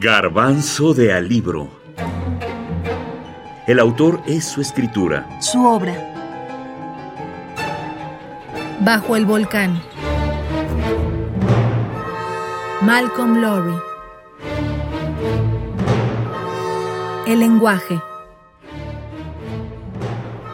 Garbanzo de Alibro. El autor es su escritura. Su obra. Bajo el volcán. Malcolm Lowry. El lenguaje.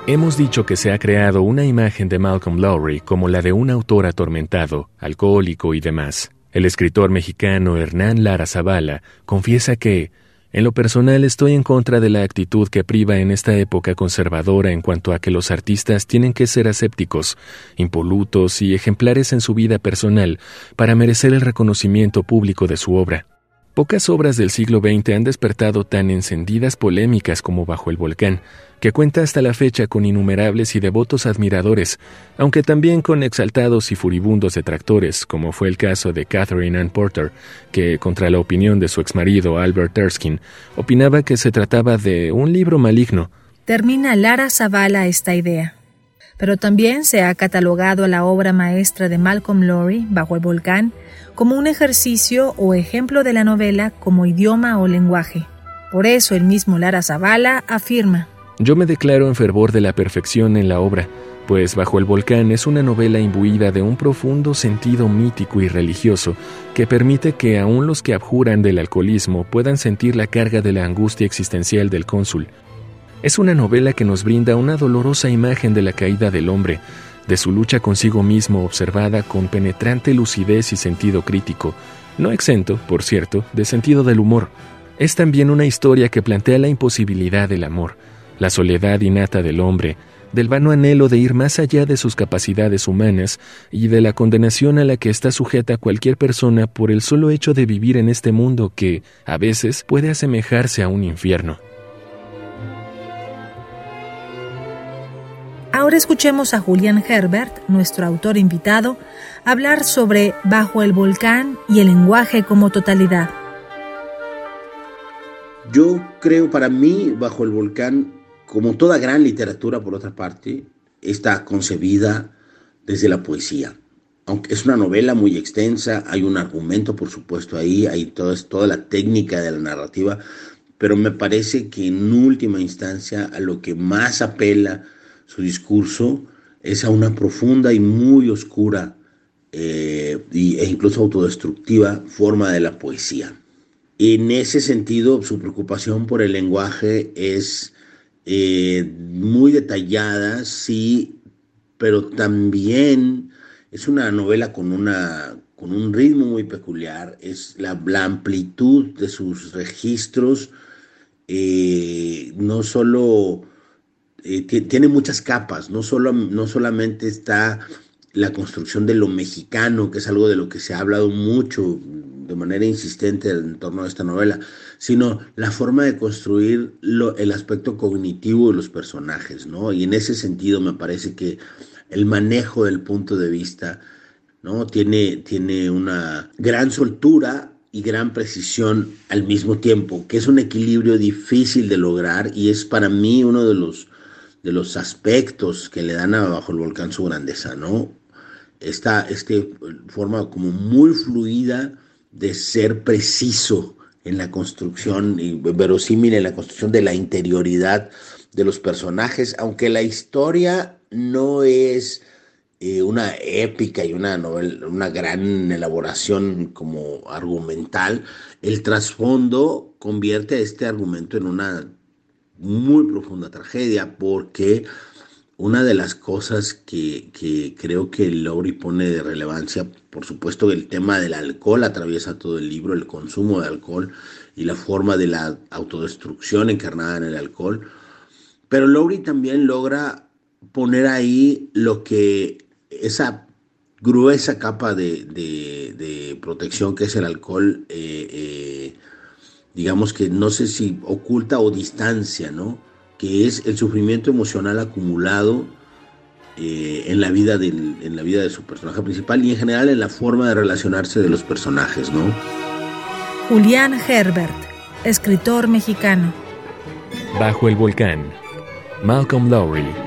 Hemos dicho que se ha creado una imagen de Malcolm Lowry como la de un autor atormentado, alcohólico y demás. El escritor mexicano Hernán Lara Zavala confiesa que, en lo personal estoy en contra de la actitud que priva en esta época conservadora en cuanto a que los artistas tienen que ser asépticos, impolutos y ejemplares en su vida personal para merecer el reconocimiento público de su obra. Pocas obras del siglo XX han despertado tan encendidas polémicas como Bajo el Volcán, que cuenta hasta la fecha con innumerables y devotos admiradores, aunque también con exaltados y furibundos detractores, como fue el caso de Catherine Ann Porter, que, contra la opinión de su exmarido Albert Erskine, opinaba que se trataba de un libro maligno. Termina Lara Zavala esta idea. Pero también se ha catalogado a la obra maestra de Malcolm Lowry, Bajo el Volcán, como un ejercicio o ejemplo de la novela como idioma o lenguaje. Por eso el mismo Lara Zavala afirma. Yo me declaro en fervor de la perfección en la obra, pues Bajo el Volcán es una novela imbuida de un profundo sentido mítico y religioso que permite que aún los que abjuran del alcoholismo puedan sentir la carga de la angustia existencial del cónsul. Es una novela que nos brinda una dolorosa imagen de la caída del hombre, de su lucha consigo mismo observada con penetrante lucidez y sentido crítico, no exento, por cierto, de sentido del humor. Es también una historia que plantea la imposibilidad del amor, la soledad innata del hombre, del vano anhelo de ir más allá de sus capacidades humanas y de la condenación a la que está sujeta cualquier persona por el solo hecho de vivir en este mundo que, a veces, puede asemejarse a un infierno. Ahora escuchemos a Julián Herbert, nuestro autor invitado, hablar sobre Bajo el Volcán y el lenguaje como totalidad. Yo creo para mí, Bajo el Volcán, como toda gran literatura, por otra parte, está concebida desde la poesía. Aunque es una novela muy extensa, hay un argumento, por supuesto, ahí, hay toda, toda la técnica de la narrativa, pero me parece que en última instancia a lo que más apela su discurso es a una profunda y muy oscura eh, e incluso autodestructiva forma de la poesía. En ese sentido, su preocupación por el lenguaje es eh, muy detallada, sí, pero también es una novela con, una, con un ritmo muy peculiar, es la, amplitud de sus registros, eh, no solo eh, tiene muchas capas, no, solo, no solamente está la construcción de lo mexicano, que es algo de lo que se ha hablado mucho de manera insistente en torno a esta novela, sino la forma de construir el aspecto cognitivo de los personajes, ¿no? Y en ese sentido me parece que el manejo del punto de vista, ¿no? Tiene, tiene una gran soltura y gran precisión al mismo tiempo, que es un equilibrio difícil de lograr y es para mí uno de los de los aspectos que le dan a Bajo el Volcán su grandeza, ¿no? Esta, este forma como muy fluida de ser preciso en la construcción y verosímil en la construcción de la interioridad de los personajes, aunque la historia no es eh, una épica y una novela, una gran elaboración como argumental, el trasfondo convierte este argumento en una muy profunda tragedia porque una de las cosas que, creo que Lowry pone de relevancia, por supuesto el tema del alcohol atraviesa todo el libro, el consumo de alcohol y la forma de la autodestrucción encarnada en el alcohol, pero Lowry también logra poner ahí lo que esa gruesa capa de, protección que es el alcohol eh, eh, digamos que no sé si oculta o distancia, ¿no? Que es el sufrimiento emocional acumulado eh, en, la vida en la vida de su personaje principal y en general en la forma de relacionarse de los personajes, ¿no? Julián Herbert, escritor mexicano. Bajo el volcán, Malcolm Lowry.